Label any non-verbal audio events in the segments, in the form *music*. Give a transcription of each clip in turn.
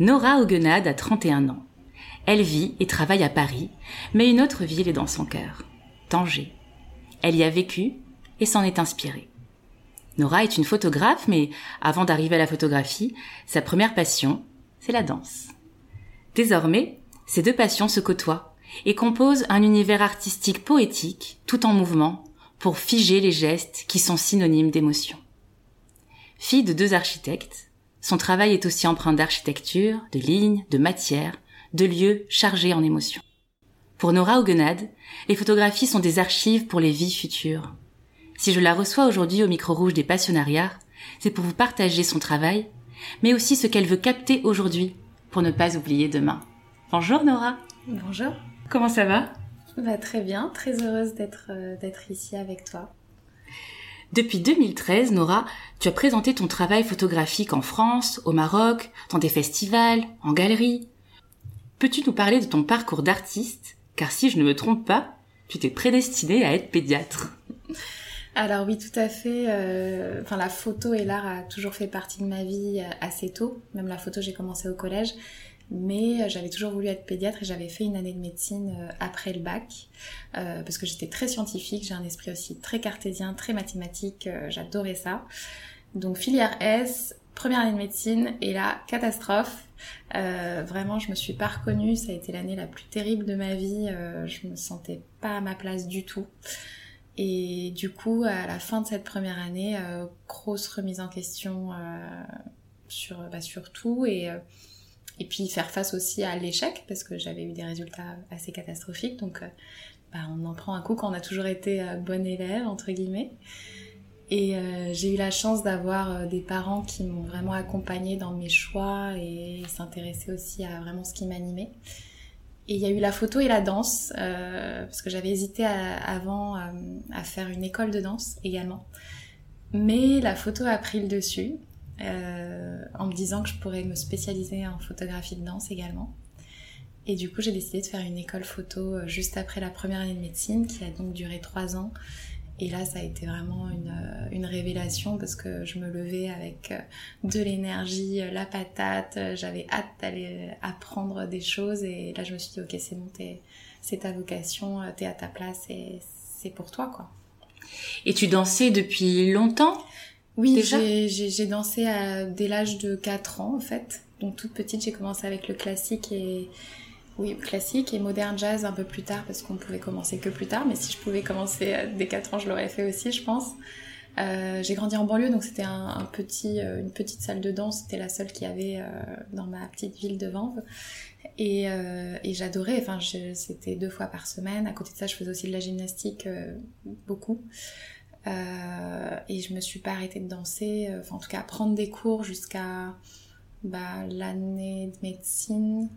Nora Augenade a 31 ans. Elle vit et travaille à Paris, mais une autre ville est dans son cœur, Tanger. Elle y a vécu et s'en est inspirée. Nora est une photographe, mais avant d'arriver à la photographie, sa première passion, c'est la danse. Désormais, ces deux passions se côtoient et composent un univers artistique poétique, tout en mouvement, pour figer les gestes qui sont synonymes d'émotion. Fille de deux architectes, son travail est aussi empreint d'architecture, de lignes, de matière, de lieux chargés en émotions. Pour Nora Augenade, les photographies sont des archives pour les vies futures. Si je la reçois aujourd'hui au micro rouge des passionnariats, c'est pour vous partager son travail, mais aussi ce qu'elle veut capter aujourd'hui pour ne pas oublier demain. Bonjour Nora. Bonjour. Comment ça va? Bah, Très bien, très heureuse d'être euh, d'être ici avec toi. Depuis 2013, Nora, tu as présenté ton travail photographique en France, au Maroc, dans des festivals, en galeries. Peux-tu nous parler de ton parcours d'artiste? Car si je ne me trompe pas, tu t'es prédestinée à être pédiatre. *laughs* Alors oui, tout à fait. Euh, la photo et l'art a toujours fait partie de ma vie euh, assez tôt. Même la photo, j'ai commencé au collège mais euh, j'avais toujours voulu être pédiatre et j'avais fait une année de médecine euh, après le bac euh, parce que j'étais très scientifique, j'ai un esprit aussi très cartésien, très mathématique, j'adorais ça. Donc filière S, première année de médecine et la catastrophe. vraiment, je me suis pas reconnue. Ça a été l'année la plus terrible de ma vie. je me sentais pas à ma place du tout. Et du coup, à la fin de cette première année, grosse remise en question sur, bah, sur tout et et puis faire face aussi à l'échec parce que j'avais eu des résultats assez catastrophiques. Donc euh, bah, on en prend un coup quand on a toujours été euh, bon élève entre guillemets. Et euh, j'ai eu la chance d'avoir des parents qui m'ont vraiment accompagnée dans mes choix et s'intéressaient aussi à vraiment ce qui m'animait. Et il y a eu la photo et la danse parce que j'avais hésité avant à faire une école de danse également. Mais la photo a pris le dessus euh, en me disant que je pourrais me spécialiser en photographie de danse également. Et du coup, j'ai décidé de faire une école photo euh, juste après la première année de médecine, qui a donc duré trois ans. Et là, ça a été vraiment une, euh, une révélation parce que je me levais avec de l'énergie, la patate. J'avais hâte d'aller apprendre des choses. Et là, je me suis dit, ok, c'est bon, c'est ta vocation, t'es à ta place et c'est pour toi, quoi. Et tu dansais depuis longtemps? Oui, j'ai dansé à, dès l'âge de 4 ans en fait. Donc toute petite, j'ai commencé avec le classique et oui, classique et moderne jazz un peu plus tard parce qu'on pouvait commencer que plus tard. Mais si je pouvais commencer dès 4 ans, je l'aurais fait aussi, je pense. Euh, j'ai grandi en banlieue, donc c'était un, petit, euh, une petite salle de danse. C'était la seule qu'il y avait euh, dans ma petite ville de Vanves. Et, et j'adorais. Enfin, c'était deux fois par semaine. À côté de ça, je faisais aussi de la gymnastique beaucoup. Euh, et je me suis pas arrêtée de danser, euh, enfin en tout cas prendre des cours jusqu'à bah, l'année de médecine,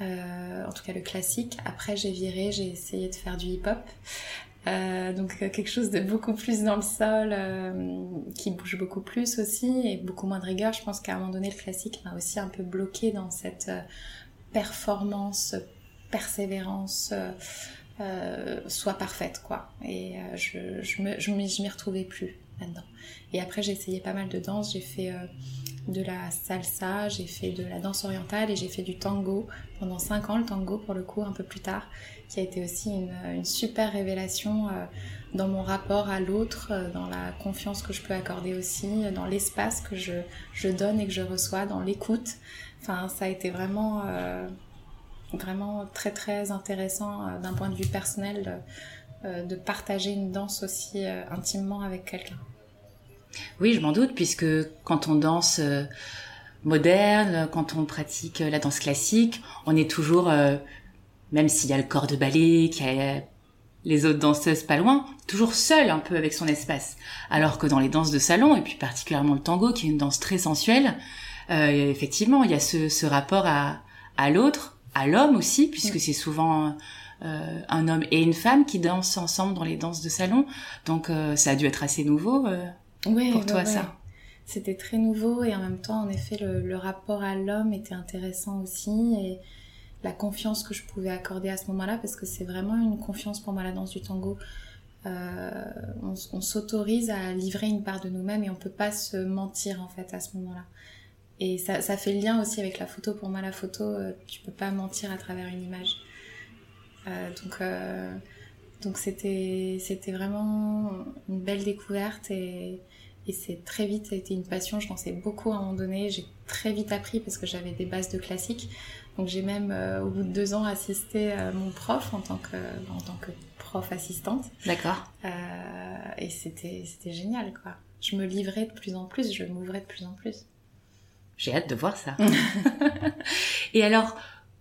euh, en tout cas le classique. Après j'ai viré, j'ai essayé de faire du hip-hop. donc quelque chose de beaucoup plus dans le sol, qui bouge beaucoup plus aussi et beaucoup moins de rigueur. Je pense qu'à un moment donné le classique m'a aussi un peu bloqué dans cette performance, persévérance. Euh, soit parfaite quoi. Et euh, je je me je m'y retrouvais plus là-dedans. Et après j'ai essayé pas mal de danse. J'ai fait euh, de la salsa j'ai fait de la danse orientale et j'ai fait du tango pendant 5 ans. Le tango pour le coup un peu plus tard qui a été aussi une, une super révélation dans mon rapport à l'autre dans la confiance que je peux accorder aussi dans l'espace que je je donne et que je reçois dans l'écoute. Enfin ça a été vraiment vraiment très très intéressant euh, d'un point de vue personnel euh, de partager une danse aussi euh, intimement avec quelqu'un. Oui, je m'en doute, puisque quand on danse moderne, quand on pratique la danse classique, on est toujours, même s'il y a le corps de ballet, qu'il y a les autres danseuses pas loin, toujours seul un peu avec son espace. Alors que dans les danses de salon, et puis particulièrement le tango, qui est une danse très sensuelle, Euh, effectivement, il y a ce, rapport à l'autre, à l'homme aussi, puisque c'est souvent euh, un homme et une femme qui dansent ensemble dans les danses de salon. Donc euh, ça a dû être assez nouveau euh, pour toi, ça. C'était très nouveau et en même temps, en effet, le, le rapport à l'homme était intéressant aussi et la confiance que je pouvais accorder à ce moment-là, parce que c'est vraiment une confiance pour moi la danse du tango. On, on s'autorise à livrer une part de nous-mêmes et on peut pas se mentir en fait à ce moment-là. Et ça, ça, fait le lien aussi avec la photo. Pour moi, la photo, euh, tu peux pas mentir à travers une image. Euh, donc, euh, donc c'était, c'était vraiment une belle découverte et, et c'est très vite, ça a été une passion. Je dansais beaucoup à un moment donné. J'ai très vite appris parce que j'avais des bases de classique. Donc j'ai même, euh, au bout de deux ans, assisté à mon prof en tant que, en tant que prof assistante. D'accord. Euh, et c'était, c'était génial, quoi. Je me livrais de plus en plus, je m'ouvrais de plus en plus. J'ai hâte de voir ça. *laughs* *laughs* et alors,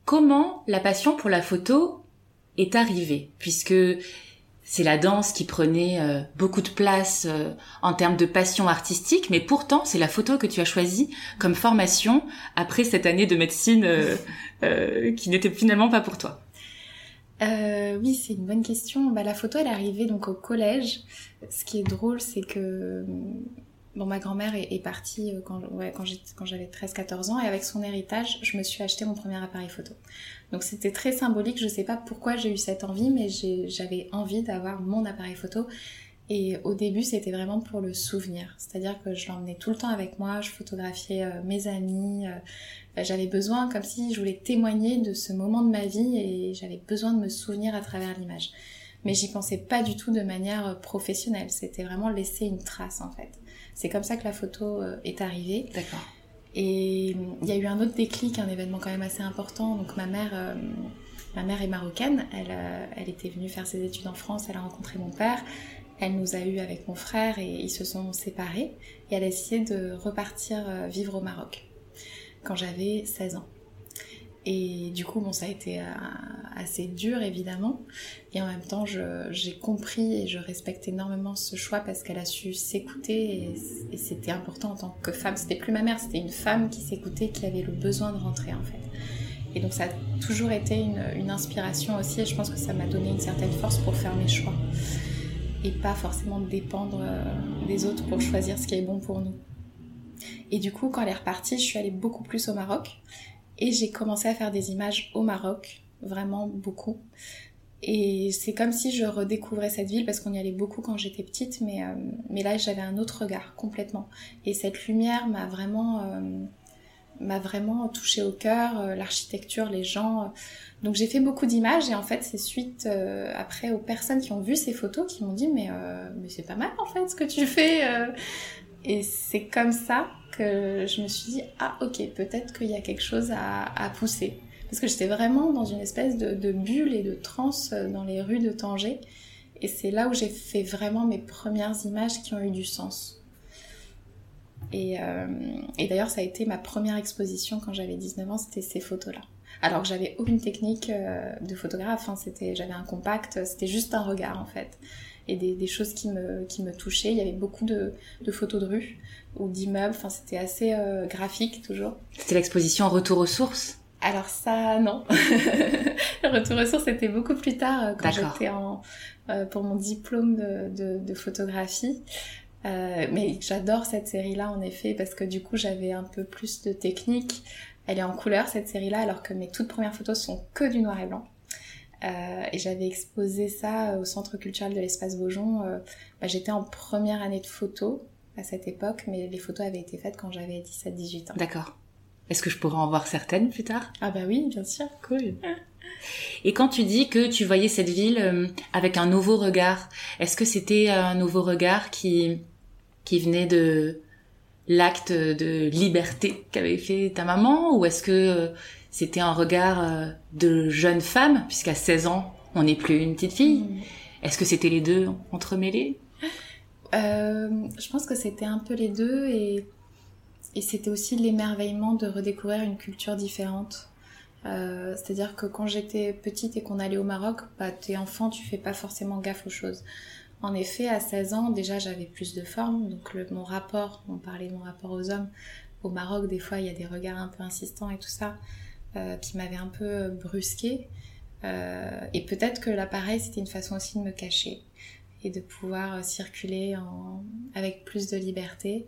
comment la passion pour la photo est arrivée? Puisque c'est la danse qui prenait euh, beaucoup de place euh, en termes de passion artistique, mais pourtant c'est la photo que tu as choisie comme formation après cette année de médecine euh, *laughs* qui n'était finalement pas pour toi. oui, c'est une bonne question. Bah, la photo, elle est arrivée donc au collège. Ce qui est drôle, c'est que Bon, ma grand-mère est, partie quand, ouais, quand j'avais 13-14 ans et avec son héritage, je me suis acheté mon premier appareil photo. Donc c'était très symbolique, je sais pas pourquoi j'ai eu cette envie, mais j'avais envie d'avoir mon appareil photo. Et au début, c'était vraiment pour le souvenir. C'est-à-dire que je l'emmenais tout le temps avec moi, je photographiais euh, mes amis. Euh, j'avais besoin, comme si je voulais témoigner de ce moment de ma vie et j'avais besoin de me souvenir à travers l'image. Mais j'y pensais pas du tout de manière euh, professionnelle. C'était vraiment laisser une trace en fait. C'est comme ça que la photo est arrivée. D'accord. Et il y a eu un autre déclic, un événement quand même assez important. Donc ma mère, euh, ma mère est marocaine. Elle, euh, elle était venue faire ses études en France. Elle a rencontré mon père. Elle nous a eu avec mon frère et ils se sont séparés. Et elle a essayé de repartir euh, vivre au Maroc quand j'avais 16 ans. Et du coup, bon, ça a été assez dur évidemment. Et en même temps, j'ai compris et je respecte énormément ce choix parce qu'elle a su s'écouter et, c'était important en tant que femme. C'était plus ma mère, c'était une femme qui s'écoutait, qui avait le besoin de rentrer en fait. Et donc ça a toujours été une, une inspiration aussi et je pense que ça m'a donné une certaine force pour faire mes choix et pas forcément dépendre euh, des autres pour choisir ce qui est bon pour nous. Et du coup, quand elle est repartie, je suis allée beaucoup plus au Maroc et j'ai commencé à faire des images au Maroc, vraiment beaucoup. Et c'est comme si je redécouvrais cette ville parce qu'on y allait beaucoup quand j'étais petite, mais, euh, mais là j'avais un autre regard complètement. Et cette lumière m'a vraiment, euh, m'a vraiment touché au cœur, euh, l'architecture, les gens. Donc j'ai fait beaucoup d'images et en fait c'est suite après aux personnes qui ont vu ces photos qui m'ont dit mais, mais c'est pas mal en fait ce que tu fais. Et c'est comme ça que je me suis dit ah ok peut-être qu'il y a quelque chose à, pousser parce que j'étais vraiment dans une espèce de, bulle et de transe euh, dans les rues de Tanger. Et c'est là où j'ai fait vraiment mes premières images qui ont eu du sens. Et, euh, d'ailleurs, ça a été ma première exposition quand j'avais 19 ans, c'était ces photos-là. Alors que j'avais aucune technique euh, de photographe, hein, j'avais un compact, c'était juste un regard en fait. Et des, des, choses qui me, qui me touchaient. Il y avait beaucoup de, de photos de rue ou d'immeubles, enfin c'était assez graphique toujours. C'était l'exposition Retour aux sources? Alors ça, non. *laughs* le retour aux sources, c'était beaucoup plus tard euh, quand j'étais en euh, pour mon diplôme de, de, photographie. Euh, mais j'adore cette série-là en effet parce que du coup j'avais un peu plus de technique. Elle est en couleur cette série-là alors que mes toutes premières photos sont que du noir et blanc. Euh, et j'avais exposé ça au Centre culturel de l'espace Beaujon. Bah, j'étais en première année de photo à cette époque, mais les photos avaient été faites quand j'avais 17-18 ans. D'accord. Est-ce que je pourrais en voir certaines plus tard? Ah bah oui, bien sûr. Cool. Et quand tu dis que tu voyais cette ville euh, avec un nouveau regard, est-ce que c'était un nouveau regard qui qui venait de l'acte de liberté qu'avait fait ta maman? Ou est-ce que euh, c'était un regard euh, de jeune femme puisqu'à 16 ans, on n'est plus une petite fille mm. Est-ce que c'était les deux entremêlés? Je pense que c'était un peu les deux et et c'était aussi l'émerveillement de redécouvrir une culture différente. Euh, c'est-à-dire que quand j'étais petite et qu'on allait au Maroc, bah, t'es enfant, tu fais pas forcément gaffe aux choses. En effet, à 16 ans, déjà j'avais plus de forme, donc mon rapport, on parlait de mon rapport aux hommes, au Maroc, des fois, il y a des regards un peu insistants et tout ça, qui m'avaient un peu brusqué. et peut-être que l'appareil, c'était une façon aussi de me cacher et de pouvoir circuler avec plus de liberté.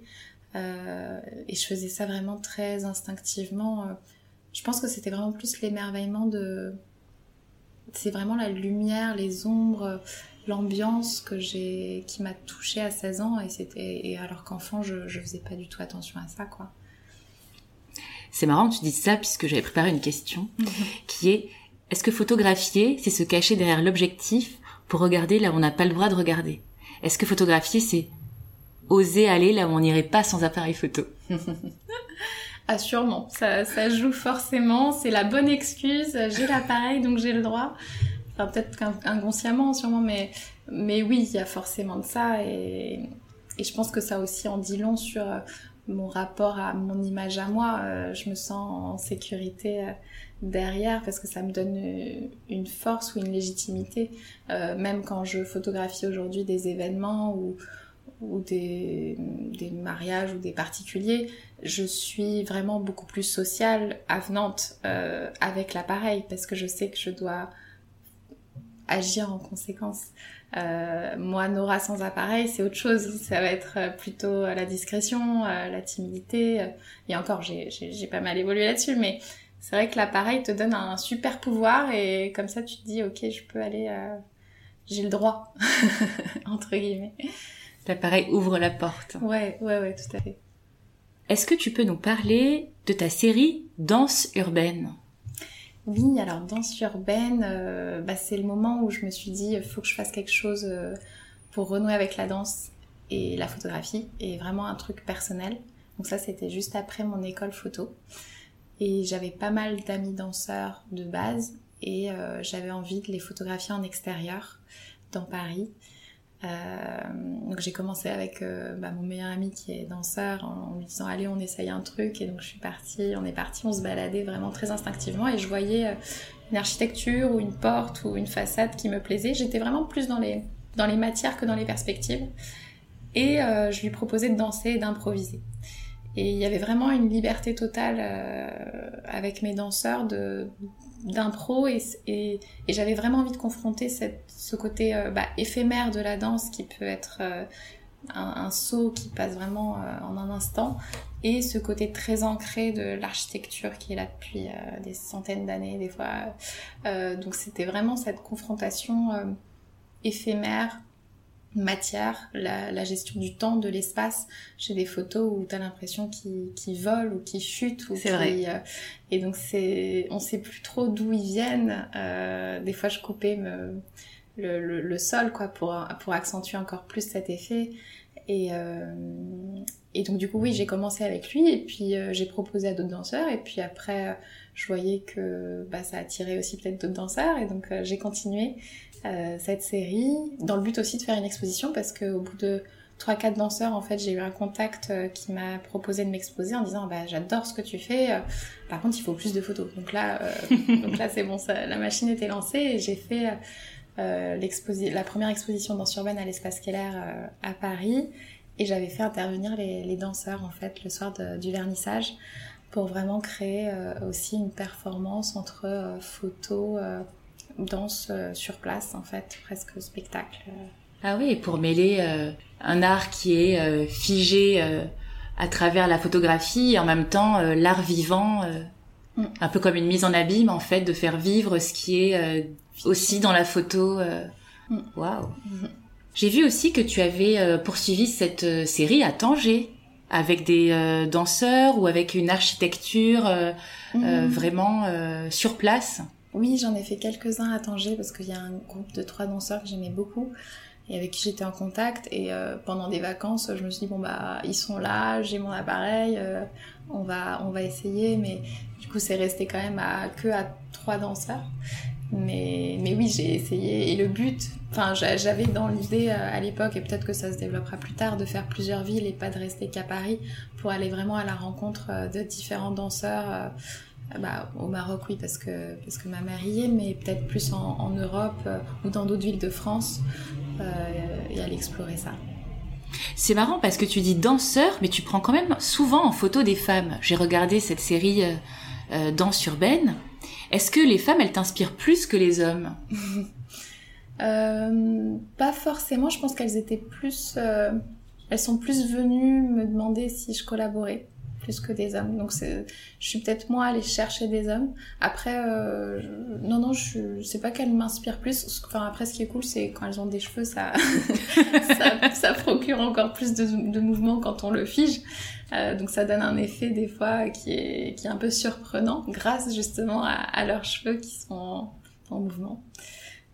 et je faisais ça vraiment très instinctivement. Je pense que c'était vraiment plus l'émerveillement de... C'est vraiment la lumière, les ombres, l'ambiance que j'ai qui m'a touchée à 16 ans et c'était et alors qu'enfant je je faisais pas du tout attention à ça quoi. C'est marrant que tu dises ça puisque j'avais préparé une question qui est est-ce que photographier c'est se cacher derrière l'objectif pour regarder là où on n'a pas le droit de regarder? Est-ce que photographier c'est oser aller là où on n'irait pas sans appareil photo? *laughs* Ah sûrement, ça, ça joue forcément, c'est la bonne excuse, j'ai l'appareil donc j'ai le droit. Peut-être inconsciemment sûrement, mais, mais oui, il y a forcément de ça. Et, et je pense que ça aussi en dit long sur euh, mon rapport à mon image à moi. Euh, je me sens en sécurité euh, derrière parce que ça me donne une force ou une légitimité. même quand je photographie aujourd'hui des événements ou, ou des, des, mariages ou des particuliers, je suis vraiment beaucoup plus sociale, avenante avec l'appareil parce que je sais que je dois agir en conséquence. Euh, moi, Nora sans appareil, c'est autre chose. Ça va être euh, plutôt la discrétion, euh, la timidité. Et encore, j'ai pas mal évolué là-dessus, mais c'est vrai que l'appareil te donne un super pouvoir et comme ça, tu te dis, ok, je peux aller, j'ai le droit, *laughs* entre guillemets. L'appareil ouvre la porte. Ouais, ouais, ouais, tout à fait. Est-ce que tu peux nous parler de ta série Danse urbaine? Oui, alors danse urbaine, euh, bah, c'est le moment où je me suis dit, il faut que je fasse quelque chose euh, pour renouer avec la danse et la photographie, et vraiment un truc personnel. Donc ça, c'était juste après mon école photo. Et j'avais pas mal d'amis danseurs de base, et euh, j'avais envie de les photographier en extérieur, dans Paris. Euh, donc j'ai commencé avec euh, bah, mon meilleur ami qui est danseur en, lui disant allez on essaye un truc et donc je suis partie, on est parti, on se baladait vraiment très instinctivement et je voyais euh, une architecture ou une porte ou une façade qui me plaisait. J'étais vraiment plus dans les, dans les matières que dans les perspectives et je lui proposais de danser et d'improviser. Et il y avait vraiment une liberté totale avec mes danseurs d'impro et, j'avais vraiment envie de confronter cette, ce côté euh, bah, éphémère de la danse qui peut être euh, un, saut qui passe vraiment euh, en un instant et ce côté très ancré de l'architecture qui est là depuis des centaines d'années des fois. donc c'était vraiment cette confrontation éphémère matière, la, gestion du temps, de l'espace. J'ai des photos où tu as l'impression qu'ils volent ou qu'ils chutent. C'est vrai. Euh, et donc, c'est, on sait plus trop d'où ils viennent. Euh, des fois, je coupais me, le, le, sol quoi, pour, pour accentuer encore plus cet effet. Et, euh, et donc, du coup, oui, j'ai commencé avec lui et puis j'ai proposé à d'autres danseurs. Et puis après, je voyais que bah, ça attirait aussi peut-être d'autres danseurs. Et donc, j'ai continué. Euh, cette série, dans le but aussi de faire une exposition parce qu'au bout de 3-4 danseurs, en fait, j'ai eu un contact euh, qui m'a proposé de m'exposer en disant bah, j'adore ce que tu fais, euh, par contre il faut plus de photos. Donc là, *laughs* donc là c'est bon, ça, la machine était lancée et j'ai fait la première exposition danse urbaine à l'espace Keller à Paris et j'avais fait intervenir les, les, danseurs en fait le soir du vernissage pour vraiment créer aussi une performance entre photos danse euh, sur place en fait, presque spectacle. Ah oui, pour mêler euh, un art qui est euh, figé à travers la photographie et en même temps l'art vivant, mm. un peu comme une mise en abîme en fait, de faire vivre ce qui est aussi dans la photo. Mm. Waouh. Mm. J'ai vu aussi que tu avais poursuivi cette série à Tanger avec des danseurs ou avec une architecture vraiment sur place. Oui, j'en ai fait quelques-uns à Tanger parce qu'il y a un groupe de trois danseurs que j'aimais beaucoup et avec qui j'étais en contact. Et euh, pendant des vacances, je me suis dit, bon, bah, ils sont là, j'ai mon appareil, euh, on, va, on va essayer. Mais du coup, c'est resté quand même à, que à trois danseurs. Mais, mais oui, j'ai essayé. Et le but, enfin, j'avais dans l'idée euh, à l'époque, et peut-être que ça se développera plus tard, de faire plusieurs villes et pas de rester qu'à Paris pour aller vraiment à la rencontre de différents danseurs ah bah, au Maroc, oui, parce que, parce que ma mère y est, mais peut-être plus en, Europe euh, ou dans d'autres villes de France, euh, et aller explorer ça. C'est marrant parce que tu dis danseur, mais tu prends quand même souvent en photo des femmes. J'ai regardé cette série euh, euh, Danse urbaine. Est-ce que les femmes, elles t'inspirent plus que les hommes? *laughs* Euh, Pas forcément. Je pense qu'elles étaient plus, elles sont plus venues me demander si je collaborais plus que des hommes. Donc je suis peut-être moins allée chercher des hommes. Après, euh, non, non, je sais pas qu'elles m'inspirent plus. Enfin, après, ce qui est cool, c'est quand elles ont des cheveux, *laughs* ça, ça, procure encore plus de, de mouvement quand on le fige. Euh, donc ça donne un effet des fois qui est, qui est un peu surprenant grâce justement à, leurs cheveux qui sont en, mouvement.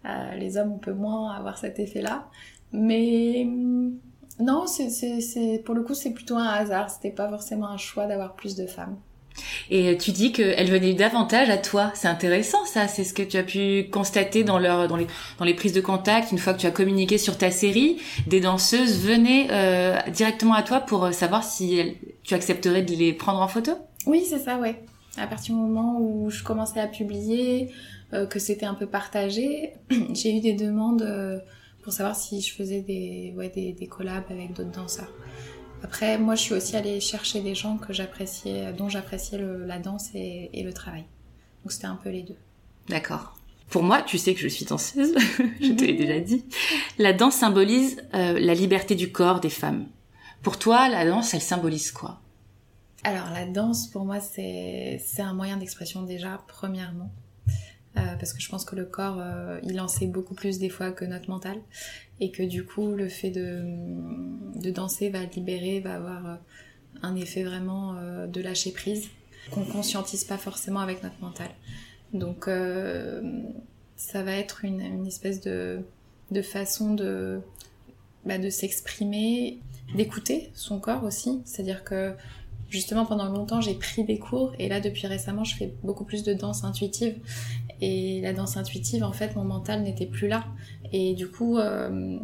Euh, les hommes, on peut moins avoir cet effet-là. Mais non, c'est, pour le coup, c'est plutôt un hasard. C'était pas forcément un choix d'avoir plus de femmes. Et tu dis qu'elles venaient davantage à toi. C'est intéressant, ça. C'est ce que tu as pu constater dans leur, dans les, dans les prises de contact. Une fois que tu as communiqué sur ta série, des danseuses venaient euh, directement à toi pour savoir si tu accepterais de les prendre en photo? Oui, c'est ça, ouais. À partir du moment où je commençais à publier, euh, que c'était un peu partagé, *clears throat* j'ai eu des demandes. Euh, pour savoir si je faisais des, ouais, des, des collabs avec d'autres danseurs. Après, moi, je suis aussi allée chercher des gens que j'appréciais, dont j'appréciais la danse et, et, le travail. Donc c'était un peu les deux. D'accord. Pour moi, tu sais que je suis danseuse, *laughs* je te l'ai déjà dit. La danse symbolise euh, la liberté du corps des femmes. Pour toi, la danse, elle symbolise quoi? Alors, la danse, pour moi, c'est un moyen d'expression déjà, premièrement. Euh, parce que je pense que le corps, euh, il en sait beaucoup plus des fois que notre mental, et que du coup, le fait de, de danser va libérer, va avoir euh, un effet vraiment de lâcher prise, qu'on conscientise pas forcément avec notre mental. Donc, ça va être une, une espèce de, de façon de, bah, de s'exprimer, d'écouter son corps aussi, c'est-à-dire que justement pendant longtemps j'ai pris des cours et là depuis récemment je fais beaucoup plus de danse intuitive et la danse intuitive en fait mon mental n'était plus là et du coup euh,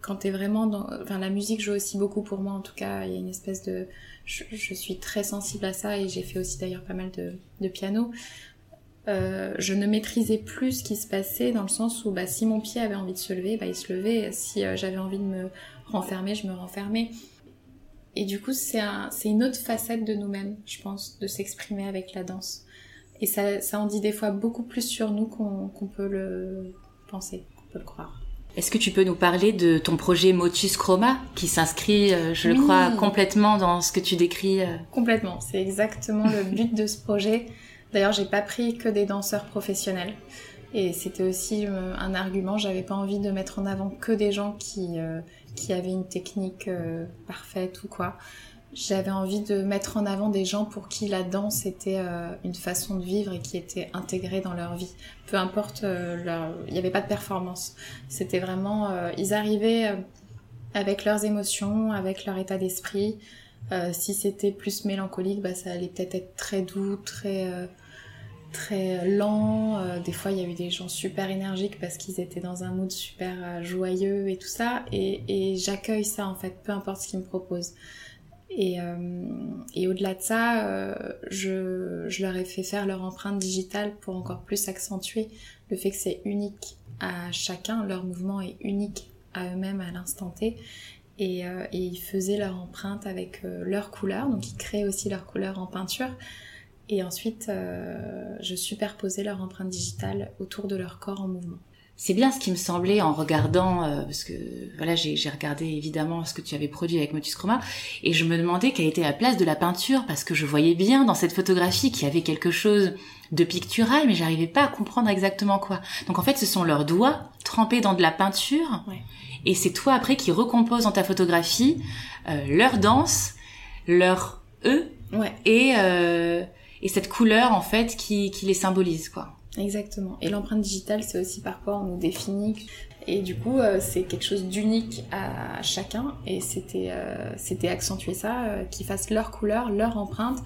quand t'es vraiment dans enfin la musique joue aussi beaucoup pour moi en tout cas il y a une espèce de je, suis très sensible à ça et j'ai fait aussi d'ailleurs pas mal de, piano euh, je ne maîtrisais plus ce qui se passait dans le sens où bah, si mon pied avait envie de se lever, bah, il se levait. Si euh, j'avais envie de me renfermer, je me renfermais. Et du coup, c'est un, une autre facette de nous-mêmes, je pense, de s'exprimer avec la danse. Et ça, ça en dit des fois beaucoup plus sur nous qu'on peut le penser, qu'on peut le croire. Est-ce que tu peux nous parler de ton projet Motus Chroma qui s'inscrit, euh, je le crois, complètement dans ce que tu décris euh Complètement, c'est exactement le but de ce projet. D'ailleurs, j'ai pas pris que des danseurs professionnels. Et c'était aussi euh, un argument, j'avais pas envie de mettre en avant que des gens qui, qui avaient une technique euh, parfaite ou quoi. J'avais envie de mettre en avant des gens pour qui la danse était euh, une façon de vivre et qui était intégrée dans leur vie. Peu importe euh. Il n'y avait pas de performance. C'était vraiment... ils arrivaient avec leurs émotions, avec leur état d'esprit. si c'était plus mélancolique, bah, ça allait peut-être être très doux, très très lent. Euh, des fois, il y a eu des gens super énergiques parce qu'ils étaient dans un mood super euh, joyeux et tout ça. Et, j'accueille ça en fait, peu importe ce qu'ils me proposent. Et, euh, au-delà de ça, je, je, leur ai fait faire leur empreinte digitale pour encore plus accentuer le fait que c'est unique à chacun, leur mouvement est unique à eux-mêmes à l'instant T. Et, et, ils faisaient leur empreinte avec leur couleur, donc ils créaient aussi leur couleur en peinture. Et ensuite, euh, je superposais leur empreinte digitale autour de leur corps en mouvement. C'est bien ce qui me semblait en regardant, euh, parce que voilà, j'ai regardé évidemment ce que tu avais produit avec Motus Chroma, et je me demandais quelle était la place de la peinture, parce que je voyais bien dans cette photographie qu'il y avait quelque chose de pictural, mais j'arrivais pas à comprendre exactement quoi. Donc en fait, ce sont leurs doigts trempés dans de la peinture, et c'est toi après qui recompose dans ta photographie euh, leur danse, leur eux, ouais. et euh, et cette couleur en fait qui, qui les symbolise quoi. Exactement. Et l'empreinte digitale, c'est aussi par quoi on nous définit. Et du coup, euh, c'est quelque chose d'unique à chacun. Et c'était euh, c'était accentuer ça, euh, qu'ils fassent leur couleur, leur empreinte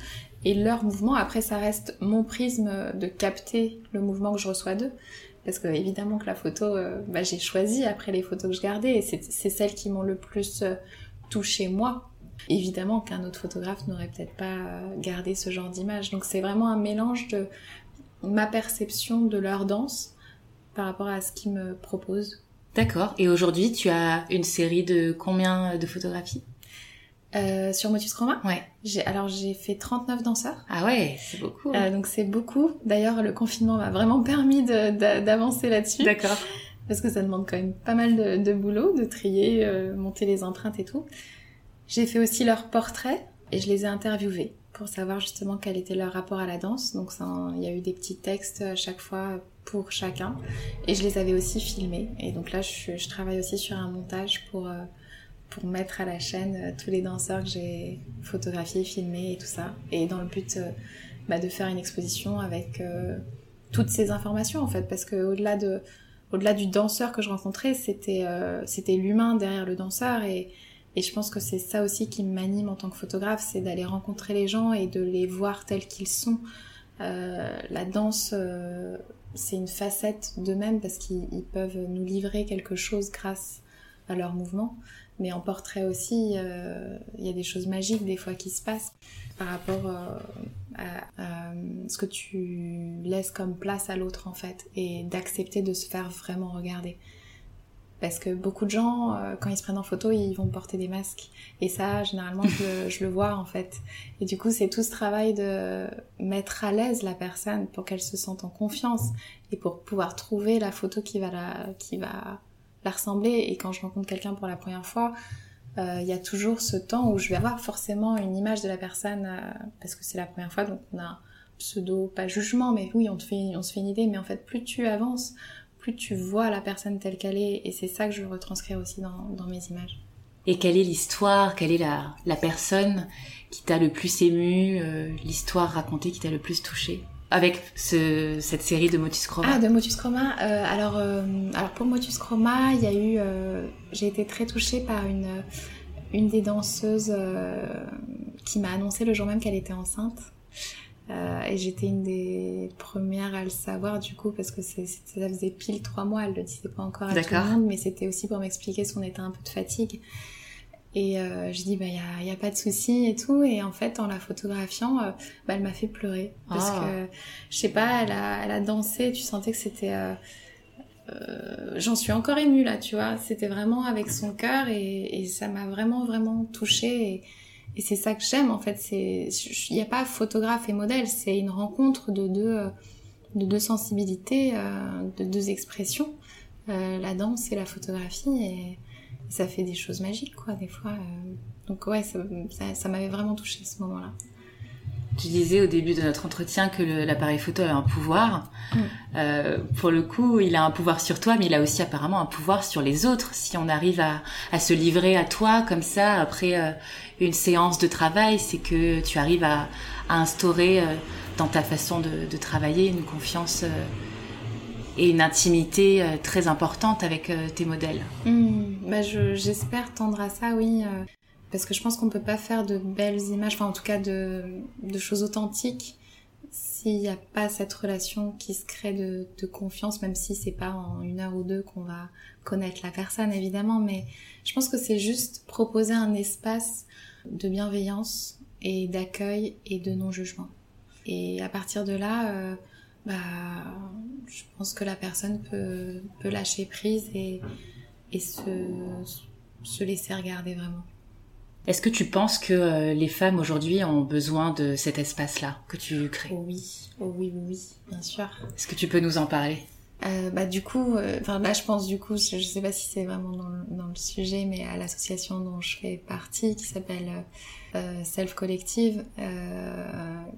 et leur mouvement. Après, ça reste mon prisme de capter le mouvement que je reçois d'eux. Parce que évidemment que la photo, bah, j'ai choisi après les photos que je gardais. Et c'est celles qui m'ont le plus touché moi Évidemment qu'un autre photographe n'aurait peut-être pas gardé ce genre d'image. Donc c'est vraiment un mélange de ma perception de leur danse par rapport à ce qu'ils me proposent D'accord. Et aujourd'hui, tu as une série de combien de photographies? Euh, sur Motus Chroma Ouais. J'ai, alors j'ai fait 39 danseurs. Ah ouais, c'est beaucoup. Euh, donc c'est beaucoup. D'ailleurs, le confinement m'a vraiment permis de, de, d'avancer là-dessus. D'accord. Parce que ça demande quand même pas mal de, de boulot, de trier, euh, monter les empreintes et tout. J'ai fait aussi leurs portraits et je les ai interviewés pour savoir justement quel était leur rapport à la danse. Donc il y a eu des petits textes à chaque fois pour chacun et je les avais aussi filmés. Et donc là, je, travaille aussi sur un montage pour euh, pour mettre à la chaîne euh, tous les danseurs que j'ai photographiés, filmés et tout ça. Et dans le but euh, bah, de faire une exposition avec toutes ces informations en fait, parce que au-delà de au-delà du danseur que je rencontrais, c'était c'était l'humain derrière le danseur et et je pense que c'est ça aussi qui m'anime en tant que photographe, c'est d'aller rencontrer les gens et de les voir tels qu'ils sont. Euh, la danse, euh, c'est une facette d'eux-mêmes parce qu'ils peuvent nous livrer quelque chose grâce à leur mouvement. Mais en portrait aussi, euh, il y a des choses magiques des fois qui se passent par rapport à, ce que tu laisses comme place à l'autre en fait et d'accepter de se faire vraiment regarder. Parce que beaucoup de gens, euh, quand ils se prennent en photo, ils vont porter des masques. Et ça, généralement, je je le vois en fait. Et du coup, c'est tout ce travail de mettre à l'aise la personne pour qu'elle se sente en confiance et pour pouvoir trouver la photo qui va la, qui va la ressembler. Et quand je rencontre quelqu'un pour la première fois, il euh, y a toujours ce temps où je vais avoir forcément une image de la personne euh, parce que c'est la première fois, donc on a un pseudo, pas jugement, mais oui, on, te fait, on se fait une idée. Mais en fait, plus tu avances, plus tu vois la personne telle qu'elle est, et c'est ça que je veux retranscrire aussi dans, dans mes images. Et quelle est l'histoire, quelle est la, la personne qui t'a le plus ému, euh, l'histoire racontée qui t'a le plus touché avec ce, cette série de Motus Chroma? Ah, de Motus Chroma. Euh, alors, euh, alors pour Motus Chroma, il y a eu, euh, j'ai été très touchée par une une des danseuses qui m'a annoncé le jour même qu'elle était enceinte. Euh, et j'étais une des premières à le savoir du coup parce que c'est, ça faisait pile trois mois, elle le disait pas encore à tout le monde, mais c'était aussi pour m'expliquer son état un peu de fatigue. Et euh, je dis bah y a, y a pas de souci et tout et en fait en la photographiant, euh, bah, elle m'a fait pleurer parce Ah. que je sais pas, elle a, elle a dansé, tu sentais que c'était j'en suis encore émue là, tu vois. C'était vraiment avec son cœur et, et ça m'a vraiment vraiment touchée. Et, et c'est ça que j'aime en fait. Il n'y a pas photographe et modèle, c'est une rencontre de deux, euh, de deux sensibilités, euh, de deux expressions, euh, la danse et la photographie, et, ça fait des choses magiques quoi des fois. Donc ouais, ça, ça, ça m'avait vraiment touchée ce moment-là. Tu disais au début de notre entretien que l'appareil photo a un pouvoir. Mm. Euh, pour le coup, il a un pouvoir sur toi, mais il a aussi apparemment un pouvoir sur les autres. Si on arrive à, à se livrer à toi comme ça après euh, une séance de travail, c'est que tu arrives à, à instaurer euh, dans ta façon de, de travailler une confiance et une intimité très importante avec tes modèles. Hmm, bah je- j'espère tendre à ça, oui. Parce que je pense qu'on peut pas faire de belles images, enfin en tout cas de, de choses authentiques, s'il n'y a pas cette relation qui se crée de, de confiance, même si c'est pas en une heure ou deux qu'on va connaître la personne, évidemment. Mais je pense que c'est juste proposer un espace de bienveillance et d'accueil et de non-jugement. Et à partir de là, euh, bah, je pense que la personne peut, peut lâcher prise et, et se, se laisser regarder vraiment. Est-ce que tu penses que euh, les femmes aujourd'hui ont besoin de cet espace-là que tu crées? Oui, oui, oui, bien sûr. Est-ce que tu peux nous en parler? Euh, bah du coup, euh, enfin là je pense du coup, je, je sais pas si c'est vraiment dans le, dans le sujet, mais à l'association dont je fais partie, qui s'appelle Self Collective,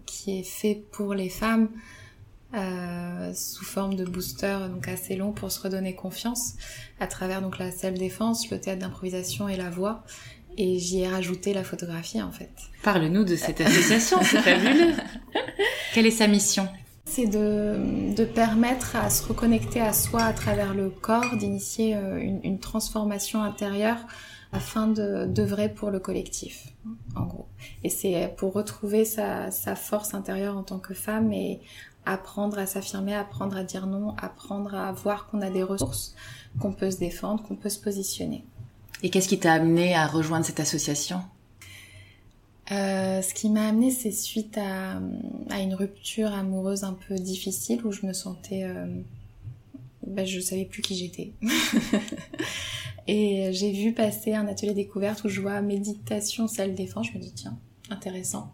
qui est fait pour les femmes sous forme de booster donc assez long pour se redonner confiance à travers donc la self défense, le théâtre d'improvisation et la voix. Et j'y ai rajouté la photographie en fait. Parle-nous de cette association, c'est fabuleux. *laughs* Quelle est sa mission? C'est de, de permettre à se reconnecter à soi à travers le corps, d'initier euh, une, une transformation intérieure afin de d'œuvrer pour le collectif, en gros. Et c'est pour retrouver sa, sa force intérieure en tant que femme et apprendre à s'affirmer, apprendre à dire non, apprendre à voir qu'on a des ressources, qu'on peut se défendre, qu'on peut se positionner. Et qu'est-ce qui t'a amené à rejoindre cette association? Euh, ce qui m'a amené, c'est suite à, une rupture amoureuse un peu difficile où je me sentais, euh, bah, je savais plus qui j'étais. *laughs* et j'ai vu passer un atelier découverte où je vois méditation, salle défense. Je me dis tiens, intéressant.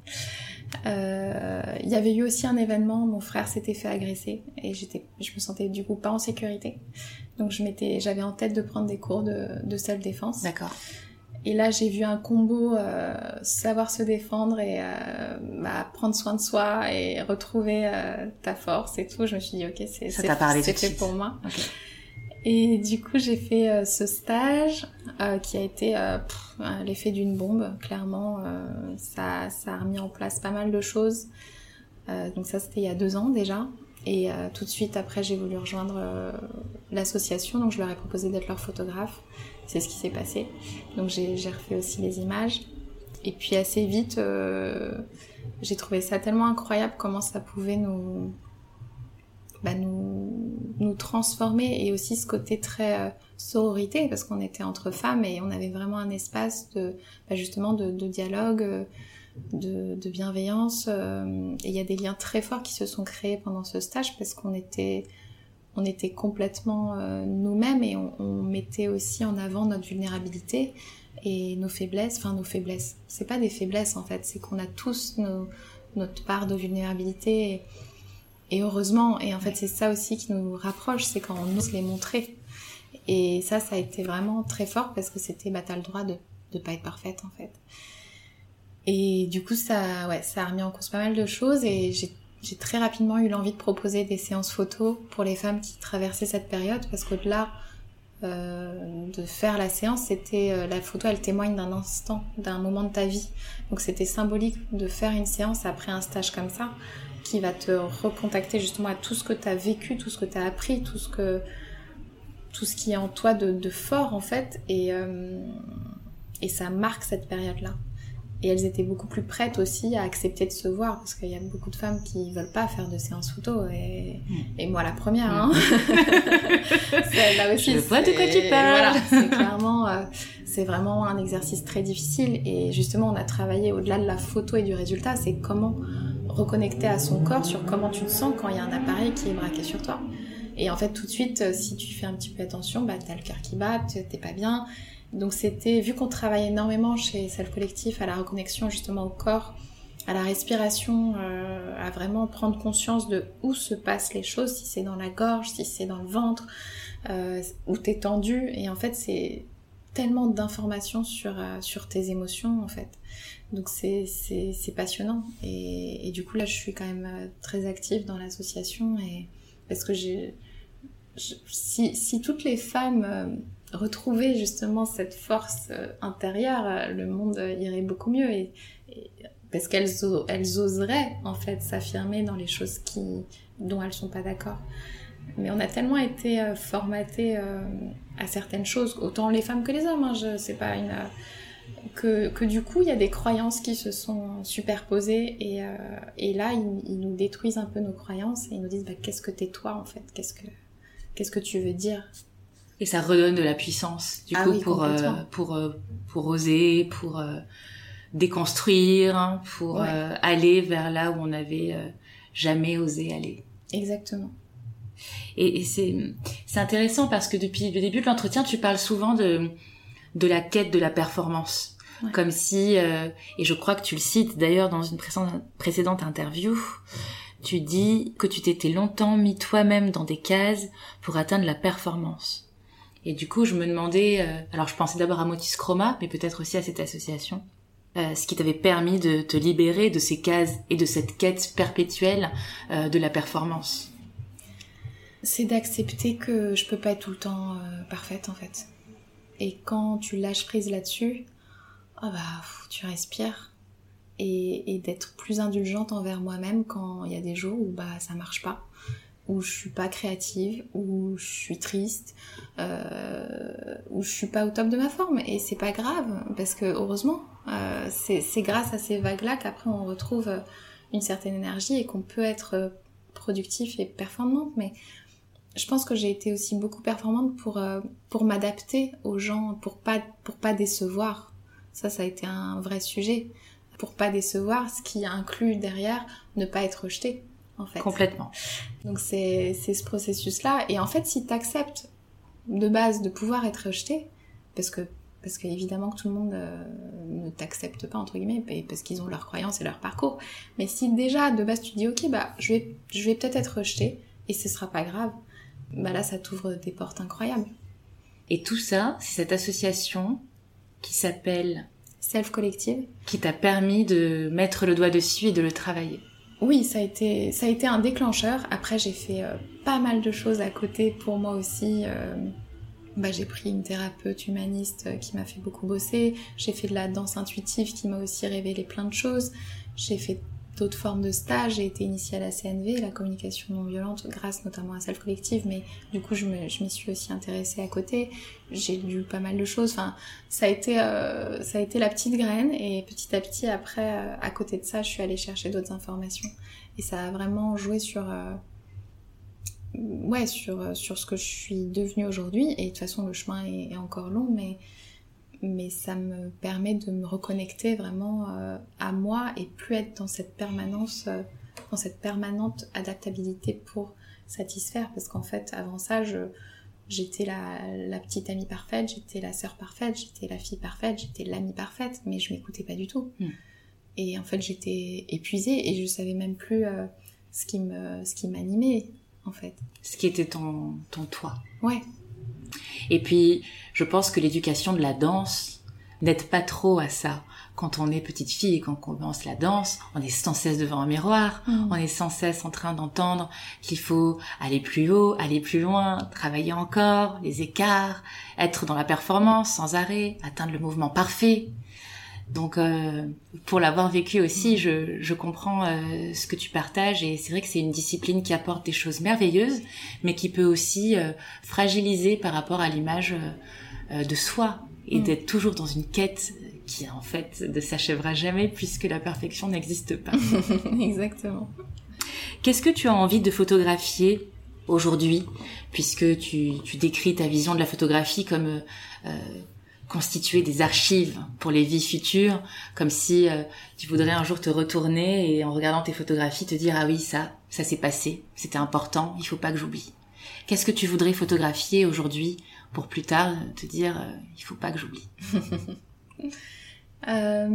Euh, il y avait eu aussi un événement, mon frère s'était fait agresser et j'étais, je me sentais du coup pas en sécurité. Donc je m'étais, j'avais en tête de prendre des cours de, de self-défense. D'accord. Et là, j'ai vu un combo euh, savoir se défendre et euh, bah, prendre soin de soi et retrouver euh, ta force et tout. Je me suis dit, ok, c'est fait suite. pour moi. Et du coup, j'ai fait euh, ce stage euh, qui a été euh, l'effet d'une bombe, clairement. ça, ça a remis en place pas mal de choses. Donc ça, c'était il y a deux ans déjà. Et tout de suite après, j'ai voulu rejoindre l'association. Donc je leur ai proposé d'être leur photographe. C'est ce qui s'est passé. Donc j'ai refait aussi les images. Et puis assez vite, j'ai trouvé ça tellement incroyable comment ça pouvait nous bah, nous, nous transformer et aussi ce côté très euh, sororité parce qu'on était entre femmes et on avait vraiment un espace de bah, justement de, dialogue, euh, de, bienveillance euh, et il y a des liens très forts qui se sont créés pendant ce stage parce qu'on était on était complètement euh, nous-mêmes et on, mettait aussi en avant notre vulnérabilité et nos faiblesses, enfin nos faiblesses. C'est pas des faiblesses en fait, c'est qu'on a tous notre part de vulnérabilité et heureusement, et en fait c'est ça aussi qui nous rapproche, c'est quand on ose les montrer. Et ça, ça a été vraiment très fort parce que c'était, bah t'as le droit de, de pas être parfaite en fait. Et du coup, ça, ouais, ça a remis en cause pas mal de choses et j'ai j'ai très rapidement eu l'envie de proposer des séances photos pour les femmes qui traversaient cette période parce qu'au-delà euh, de faire la séance, c'était euh, la photo, elle témoigne d'un instant, d'un moment de ta vie. Donc c'était symbolique de faire une séance après un stage comme ça qui va te recontacter justement à tout ce que tu as vécu, tout ce que tu as appris, tout ce que tout ce qui est en toi de, de fort en fait et euh, et ça marque cette période-là. Et elles étaient beaucoup plus prêtes aussi à accepter de se voir parce qu'il y a beaucoup de femmes qui veulent pas faire de séances photo et, et moi la première. Hein. *laughs* C'est- là aussi, Je vois de quoi tu parles. Voilà, c'est clairement, euh, c'est vraiment un exercice très difficile et justement on a travaillé au-delà de la photo et du résultat, c'est comment reconnecter à son corps sur comment tu te sens quand il y a un appareil qui est braqué sur toi. Et en fait tout de suite, euh, si tu fais un petit peu attention, bah t'as le cœur qui bat, t'es pas bien. Donc c'était, vu qu'on travaille énormément chez Self Collectif à la reconnexion justement au corps, à la respiration, euh, à vraiment prendre conscience de où se passent les choses, si c'est dans la gorge, si c'est dans le ventre, euh, où t'es tendu. Et en fait, c'est tellement d'informations sur, euh, sur tes émotions, en fait. Donc c'est passionnant. Et, du coup, là, je suis quand même euh, très active dans l'association. Parce que Si, si toutes les femmes euh, retrouvaient justement cette force euh, intérieure, le monde irait beaucoup mieux. Et, parce qu'elles elles oseraient en fait s'affirmer dans les choses qui, dont elles sont pas d'accord. Mais on a tellement été formatés à certaines choses, autant les femmes que les hommes. Hein, pas que, que du coup il y a des croyances qui se sont superposées et, euh, et là ils, ils nous détruisent un peu nos croyances et ils nous disent bah, qu'est-ce que t'es toi en fait, qu'est-ce que qu'est-ce que tu veux dire? Et ça redonne de la puissance, du Ah coup, oui, pour, euh, pour, euh, pour oser, pour déconstruire, hein, pour Ouais. aller vers là où on n'avait jamais osé aller. Exactement. Et, et c'est c'est intéressant parce que depuis le début de l'entretien, tu parles souvent de de la quête de la performance, Ouais. comme si euh, et je crois que tu le cites d'ailleurs dans une précédente, précédente interview. Tu dis que tu t'étais longtemps mis toi-même dans des cases pour atteindre la performance. Et du coup, je me demandais, euh, alors je pensais d'abord à Motis Chroma, mais peut-être aussi à cette association, euh, ce qui t'avait permis de te libérer de ces cases et de cette quête perpétuelle euh, de la performance. C'est d'accepter que je peux pas être tout le temps euh, parfaite en fait. Et quand tu lâches prise là-dessus, ah bah tu respires. Et, d'être plus indulgente envers moi-même quand il y a des jours où bah ça marche pas, où je suis pas créative, où je suis triste, euh, où je suis pas au top de ma forme. Et c'est pas grave parce que heureusement euh, c'est grâce à ces vagues-là qu'après on retrouve une certaine énergie et qu'on peut être productif et performante. Mais je pense que j'ai été aussi beaucoup performante pour, euh, pour m'adapter aux gens, pour pas, pour pas décevoir. Ça, ça a été un vrai sujet. Pour pas décevoir, ce qui inclut derrière ne pas être rejeté. en fait. Complètement. Donc c'est ce processus-là. Et en fait, si tu acceptes de base de pouvoir être rejeté, parce que parce qu'évidemment que tout le monde euh, ne t'accepte pas entre guillemets parce qu'ils ont leurs croyances et leur parcours mais si déjà de base tu dis ok bah je vais je vais peut-être être rejeté et ce sera pas grave bah là ça t'ouvre des portes incroyables et tout ça c'est cette association qui s'appelle Self Collective qui t'a permis de mettre le doigt dessus et de le travailler oui, ça a été, ça a été un déclencheur. Après, j'ai fait euh, pas mal de choses à côté pour moi aussi. Euh, bah, j'ai pris une thérapeute humaniste euh, qui m'a fait beaucoup bosser. J'ai fait de la danse intuitive qui m'a aussi révélé plein de choses. J'ai fait d'autres formes de stages. J'ai été initiée à la CNV, la communication non violente, grâce notamment à Self Collective, mais du coup, je m'y suis aussi intéressée à côté. J'ai lu pas mal de choses. Enfin, ça a été, euh, ça a été la petite graine, et petit à petit, après, euh, à côté de ça, je suis allée chercher d'autres informations. Et ça a vraiment joué sur, euh, ouais, sur, sur ce que je suis devenue aujourd'hui. Et de toute façon, le chemin est encore long, mais mais ça me permet de me reconnecter vraiment euh, à moi et plus être dans cette permanence, euh, dans cette permanente adaptabilité pour satisfaire. Parce qu'en fait, avant ça, j'étais la, petite amie parfaite, j'étais la sœur parfaite, j'étais la fille parfaite, j'étais l'amie parfaite, mais je m'écoutais pas du tout. Hmm. Et en fait, j'étais épuisée et je savais même plus euh, ce qui me, ce qui m'animait, en fait. Ce qui était ton, ton toi. Ouais, et puis, je pense que l'éducation de la danse n'aide pas trop à ça. Quand on est petite fille et qu'on commence la danse, on est sans cesse devant un miroir, mm. on est sans cesse en train d'entendre qu'il faut aller plus haut, aller plus loin, travailler encore, les écarts, être dans la performance sans arrêt, atteindre le mouvement parfait. Donc, euh, pour l'avoir vécu aussi, je, je comprends euh, ce que tu partages et c'est vrai que c'est une discipline qui apporte des choses merveilleuses, mais qui peut aussi euh, fragiliser par rapport à l'image de soi et mm. d'être toujours dans une quête qui en fait ne s'achèvera jamais puisque la perfection n'existe pas. *laughs* Exactement. Qu'est-ce que tu as envie de photographier aujourd'hui, puisque tu, tu décris ta vision de la photographie comme constituer des archives pour les vies futures, comme si euh, tu voudrais un jour te retourner et en regardant tes photographies te dire ah oui ça, ça s'est passé, c'était important, il faut pas que j'oublie. Qu'est-ce que tu voudrais photographier aujourd'hui pour plus tard te dire euh, il faut pas que j'oublie? *laughs* Euh,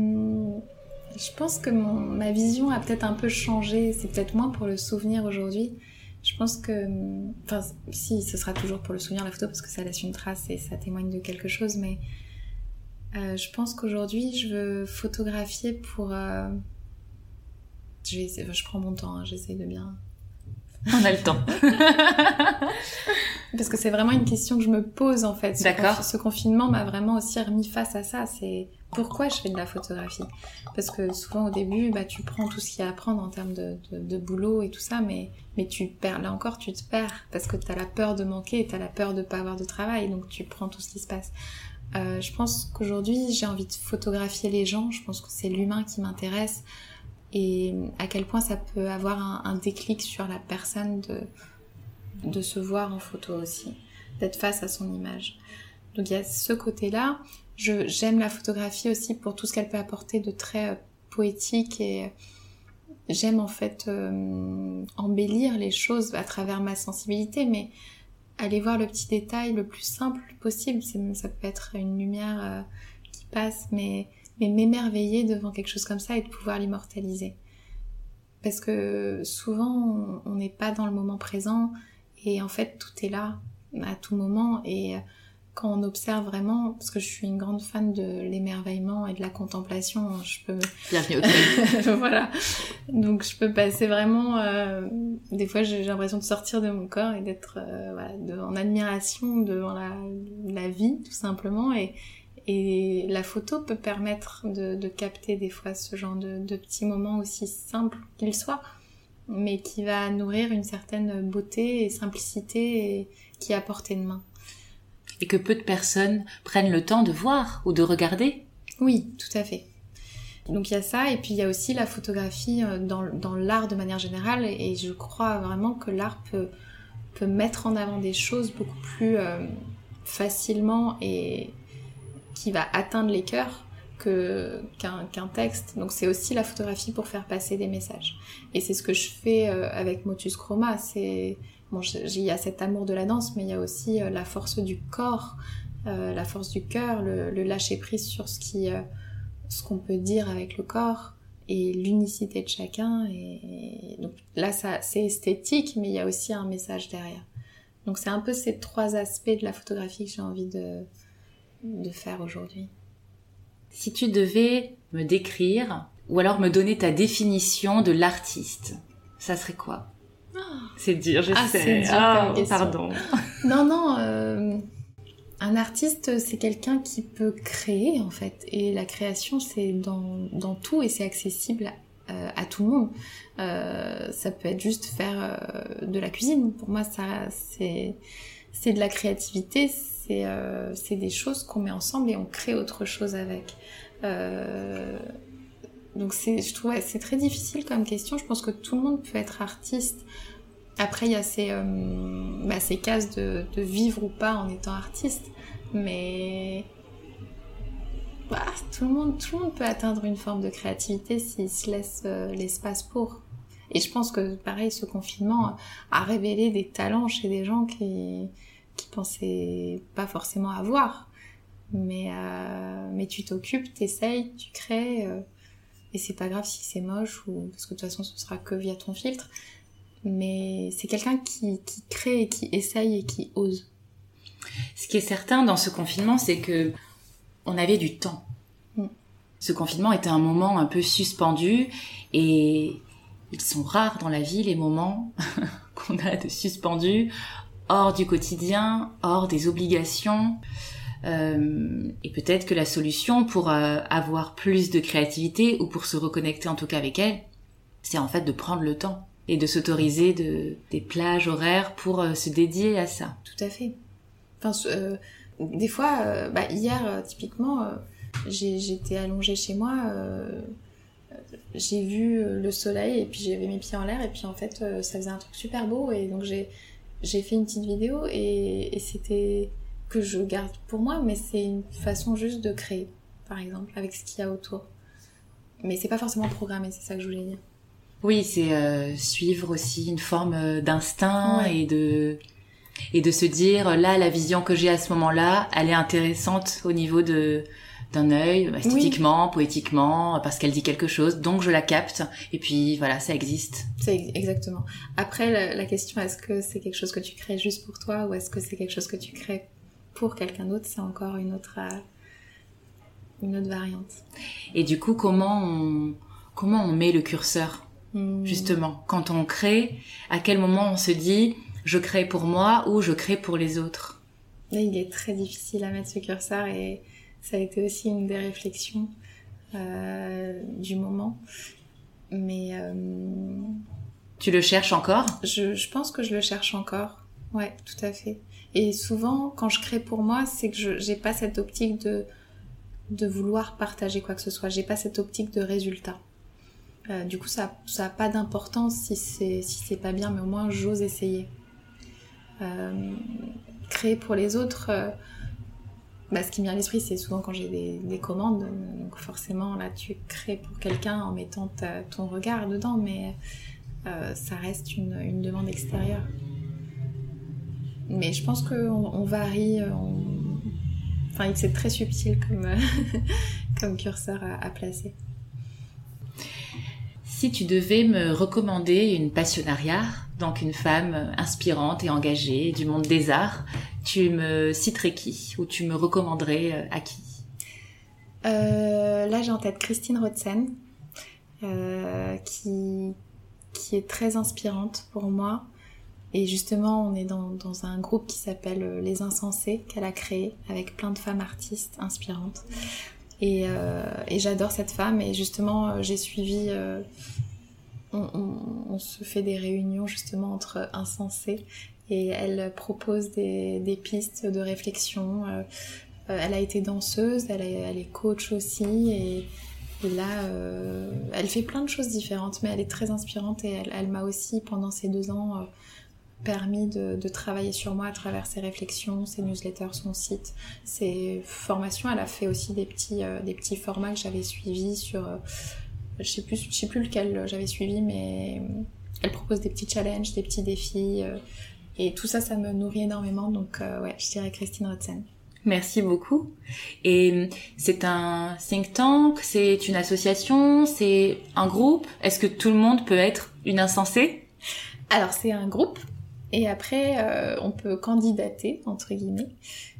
Je pense que ma vision a peut-être un peu changé, c'est peut-être moins pour le souvenir aujourd'hui. Je pense que, enfin, si, ce sera toujours pour le souvenir la photo parce que ça laisse une trace et ça témoigne de quelque chose, mais euh, je pense qu'aujourd'hui, je veux photographier pour. Euh, je, vais je prends mon temps, hein, j'essaye de bien. On a le temps. *laughs* Parce que c'est vraiment une question que je me pose en fait. D'accord. Ce confinement m'a vraiment aussi remis face à ça. C'est pourquoi je fais de la photographie? Parce que souvent au début, bah, tu prends tout ce qu'il y a à prendre en termes de, de, boulot et tout ça, mais, mais tu perds. Là encore, tu te perds parce que tu as la peur de manquer tu as la peur de pas avoir de travail. Donc tu prends tout ce qui se passe. Euh, je pense qu'aujourd'hui, j'ai envie de photographier les gens. Je pense que c'est l'humain qui m'intéresse et à quel point ça peut avoir un, déclic sur la personne de, se voir en photo aussi, d'être face à son image. Donc il y a ce côté-là. J'aime la photographie aussi pour tout ce qu'elle peut apporter de très euh, poétique et j'aime en fait euh, embellir les choses à travers ma sensibilité, mais aller voir le petit détail le plus simple possible. Ça peut être une lumière euh, qui passe, mais, mais m'émerveiller devant quelque chose comme ça et de pouvoir l'immortaliser. Parce que souvent, on n'est pas dans le moment présent et en fait, tout est là à tout moment et quand on observe vraiment, parce que je suis une grande fan de l'émerveillement et de la contemplation, je peux... *laughs* Bienvenue au *laughs* Voilà. Donc je peux passer vraiment... Euh, des fois j'ai l'impression de sortir de mon corps et d'être euh, voilà, en admiration devant la, la, vie, tout simplement. Et, et la photo peut permettre de, de capter des fois ce genre de, de petits moments aussi simples qu'ils soient, mais qui va nourrir une certaine beauté et simplicité et, qui est à portée de main et que peu de personnes prennent le temps de voir ou de regarder. Oui, tout à fait. Donc il y a ça, et puis il y a aussi la photographie euh, dans, l'art de manière générale, et je crois vraiment que l'art peut, mettre en avant des choses beaucoup plus euh, facilement et qui va atteindre les cœurs qu'un texte. Donc c'est aussi la photographie pour faire passer des messages. Et c'est ce que je fais euh, avec Motus Chroma. Bon, il y a cet amour de la danse, mais il y a aussi euh, la force du corps, euh, la force du cœur, le, lâcher prise sur ce qui, ce qu'on peut dire avec le corps et l'unicité de chacun. Et, donc là, c'est esthétique, mais il y a aussi un message derrière. Donc c'est un peu ces trois aspects de la photographie que j'ai envie de, faire aujourd'hui. Si tu devais me décrire ou alors me donner ta définition de l'artiste, ça serait quoi? C'est dur, je ah, sais. Ah, pardon. *laughs* Non, non. Euh, un artiste, c'est quelqu'un qui peut créer en fait, et la création, c'est dans, dans tout et c'est accessible euh, à tout le monde. Euh, ça peut être juste faire de la cuisine. Pour moi, ça, c'est c'est de la créativité, euh, c'est des choses qu'on met ensemble et on crée autre chose avec. Donc c'est, je trouve, c'est très difficile comme question. Je pense que tout le monde peut être artiste. Après, il y a ces, euh, bah, ces cases de, vivre ou pas en étant artiste, mais bah, tout, le monde, tout le monde peut atteindre une forme de créativité s'il se laisse l'espace pour. Et je pense que pareil, ce confinement a révélé des talents chez des gens qui, qui pensaient pas forcément avoir. Mais, euh, mais tu t'occupes, t'essayes, tu crées, euh, et c'est pas grave si c'est moche, ou parce que de toute façon ce sera que via ton filtre. Mais c'est quelqu'un qui, qui crée et qui essaye et qui ose. Ce qui est certain dans ce confinement, c'est que on avait du temps. Mm. Ce confinement était un moment un peu suspendu et ils sont rares dans la vie les moments *laughs* qu'on a de suspendu hors du quotidien, hors des obligations. Euh, et peut-être que la solution pour euh, avoir plus de créativité ou pour se reconnecter en tout cas avec elle, c'est en fait de prendre le temps et de s'autoriser de, des plages horaires pour euh, se dédier à ça. Tout à fait. Enfin, des fois, bah, hier typiquement, j'étais allongée chez moi, j'ai vu le soleil et puis j'avais mes pieds en l'air et puis en fait ça faisait un truc super beau et donc j'ai fait une petite vidéo et, c'était que je garde pour moi, mais c'est une façon juste de créer, par exemple, avec ce qu'il y a autour. Mais c'est pas forcément programmé, c'est ça que je voulais dire. Oui, c'est euh, suivre aussi une forme euh, d'instinct et de et de se dire là la vision que j'ai à ce moment-là, elle est intéressante au niveau de d'un œil, esthétiquement, poétiquement, parce qu'elle dit quelque chose, donc je la capte, et puis voilà, ça existe. C'est exactement. Après, la, question, est-ce que c'est quelque chose que tu crées juste pour toi, ou est-ce que c'est quelque chose que tu crées pour quelqu'un d'autre? C'est encore une autre, euh, une autre variante. Et du coup, comment on, comment on met le curseur, hmm. justement Quand on crée, à quel moment on se dit, je crée pour moi, ou je crée pour les autres? Il est très difficile à mettre ce curseur, et ça a été aussi une des réflexions euh, du moment. Mais. Euh, tu le cherches encore? je, pense que je le cherche encore. Ouais, tout à fait. Et souvent, quand je crée pour moi, c'est que je n'ai pas cette optique de, de vouloir partager quoi que ce soit. J'ai pas cette optique de résultat. Euh, du coup, ça n'a pas d'importance si c'est pas bien, mais au moins j'ose essayer. créer pour les autres, bah, ce qui me vient à l'esprit, c'est souvent quand j'ai des, commandes. Donc forcément, là, tu crées pour quelqu'un en mettant ton regard dedans, mais euh, ça reste une, demande extérieure. Mais je pense qu'on on varie. Enfin, c'est très subtil comme *laughs* curseur à, placer. Si tu devais me recommander une passionnariat, donc une femme inspirante et engagée du monde des arts, tu me citerais qui ou tu me recommanderais euh, à qui? Euh, Là, j'ai en tête Christine Rotzen, euh, qui, qui est très inspirante pour moi. Et justement, on est dans un groupe qui s'appelle Les Insensés, qu'elle a créé avec plein de femmes artistes inspirantes. Et, et j'adore cette femme. Et justement, j'ai suivi. On, on, se fait des réunions justement entre insensés et elle propose des, pistes de réflexion. Euh, euh, elle a été danseuse, elle est, coach aussi et, là, euh, elle fait plein de choses différentes, mais elle est très inspirante et elle, m'a aussi, pendant ces deux ans, permis de, travailler sur moi à travers ses réflexions, ses newsletters, son site, ses formations. Elle a fait aussi des petits, euh, des petits formats que j'avais suivis sur... Euh, je sais plus, je sais plus lequel j'avais suivi, mais elle propose des petits challenges, des petits défis. et tout ça, ça me nourrit énormément. Donc ouais, je dirais Christine Rotzen. Merci beaucoup. Et c'est un think tank, c'est une association, c'est un groupe. Est-ce que tout le monde peut être une insensée? Alors c'est un groupe. Et après, euh, on peut candidater entre guillemets.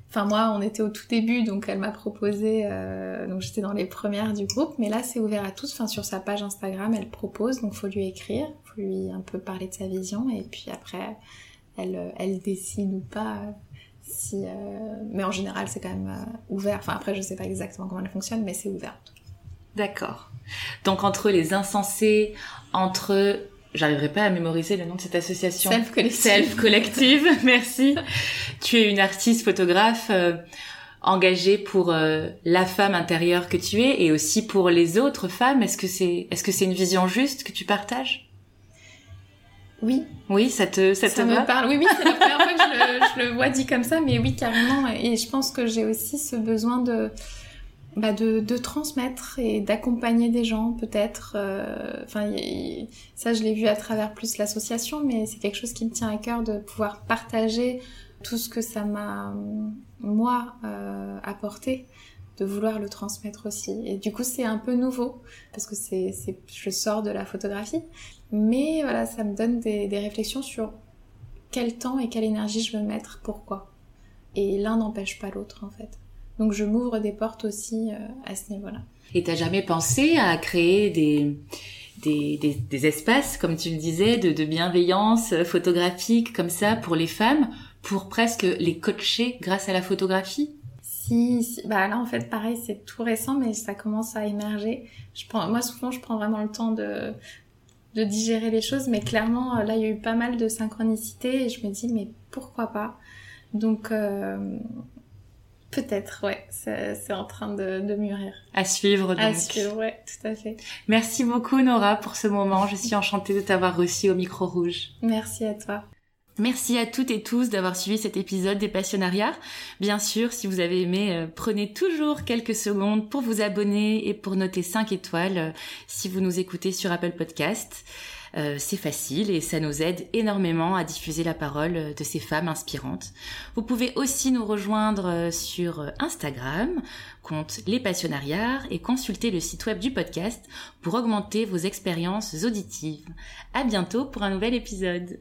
Enfin moi, on était au tout début, donc elle m'a proposé, euh, donc j'étais dans les premières du groupe, mais là c'est ouvert à tous. Enfin sur sa page Instagram, elle propose, donc faut lui écrire, faut lui un peu parler de sa vision, et puis après, elle, elle décide ou pas si, euh, mais en général, c'est quand même euh, ouvert. Enfin, après, je sais pas exactement comment elle fonctionne, mais c'est ouvert. D'accord. Donc, entre les insensés, entre j'arriverai pas à mémoriser le nom de cette association. Self Collective. Self Collective, *laughs* merci. Tu es une artiste photographe euh, engagée pour la femme intérieure que tu es et aussi pour les autres femmes. Est-ce que c'est est-ce que c'est une vision juste que tu partages? Oui. Oui, ça te, ça, ça me parle. Oui, oui, c'est la première fois que je le, vois dit comme ça, mais oui, carrément. Et je pense que j'ai aussi ce besoin de, bah de, de transmettre et d'accompagner des gens, peut-être. Euh, enfin, ça, je l'ai vu à travers plus l'association, mais c'est quelque chose qui me tient à cœur de pouvoir partager tout ce que ça m'a, moi, euh, apporté de vouloir le transmettre aussi. Et du coup, c'est un peu nouveau parce que c'est, je sors de la photographie, mais voilà, ça me donne des, réflexions sur quel temps et quelle énergie je veux mettre, pourquoi. Et l'un n'empêche pas l'autre en fait. Donc je m'ouvre des portes aussi euh, à ce niveau-là. Et t'as jamais pensé à créer des, des, des, espaces, comme tu le disais, de, de bienveillance photographique comme ça pour les femmes, pour presque les coacher grâce à la photographie? Si, bah là en fait pareil c'est tout récent mais ça commence à émerger. Je prends, moi souvent je prends vraiment le temps de de digérer les choses mais clairement là il y a eu pas mal de synchronicité et je me dis mais pourquoi pas? Donc euh, peut-être ouais c'est en train de, de, mûrir. À suivre donc. À suivre ouais tout à fait. Merci beaucoup Nora pour ce moment. Je suis enchantée de t'avoir reçu au micro rouge. Merci à toi. Merci à toutes et tous d'avoir suivi cet épisode des Passionnariats. Bien sûr, si vous avez aimé, euh, prenez toujours quelques secondes pour vous abonner et pour noter 5 étoiles euh, si vous nous écoutez sur Apple Podcast. Euh, c'est facile et ça nous aide énormément à diffuser la parole de ces femmes inspirantes. Vous pouvez aussi nous rejoindre sur Instagram, compte Les Passionnariats, et consulter le site web du podcast pour augmenter vos expériences auditives. À bientôt pour un nouvel épisode.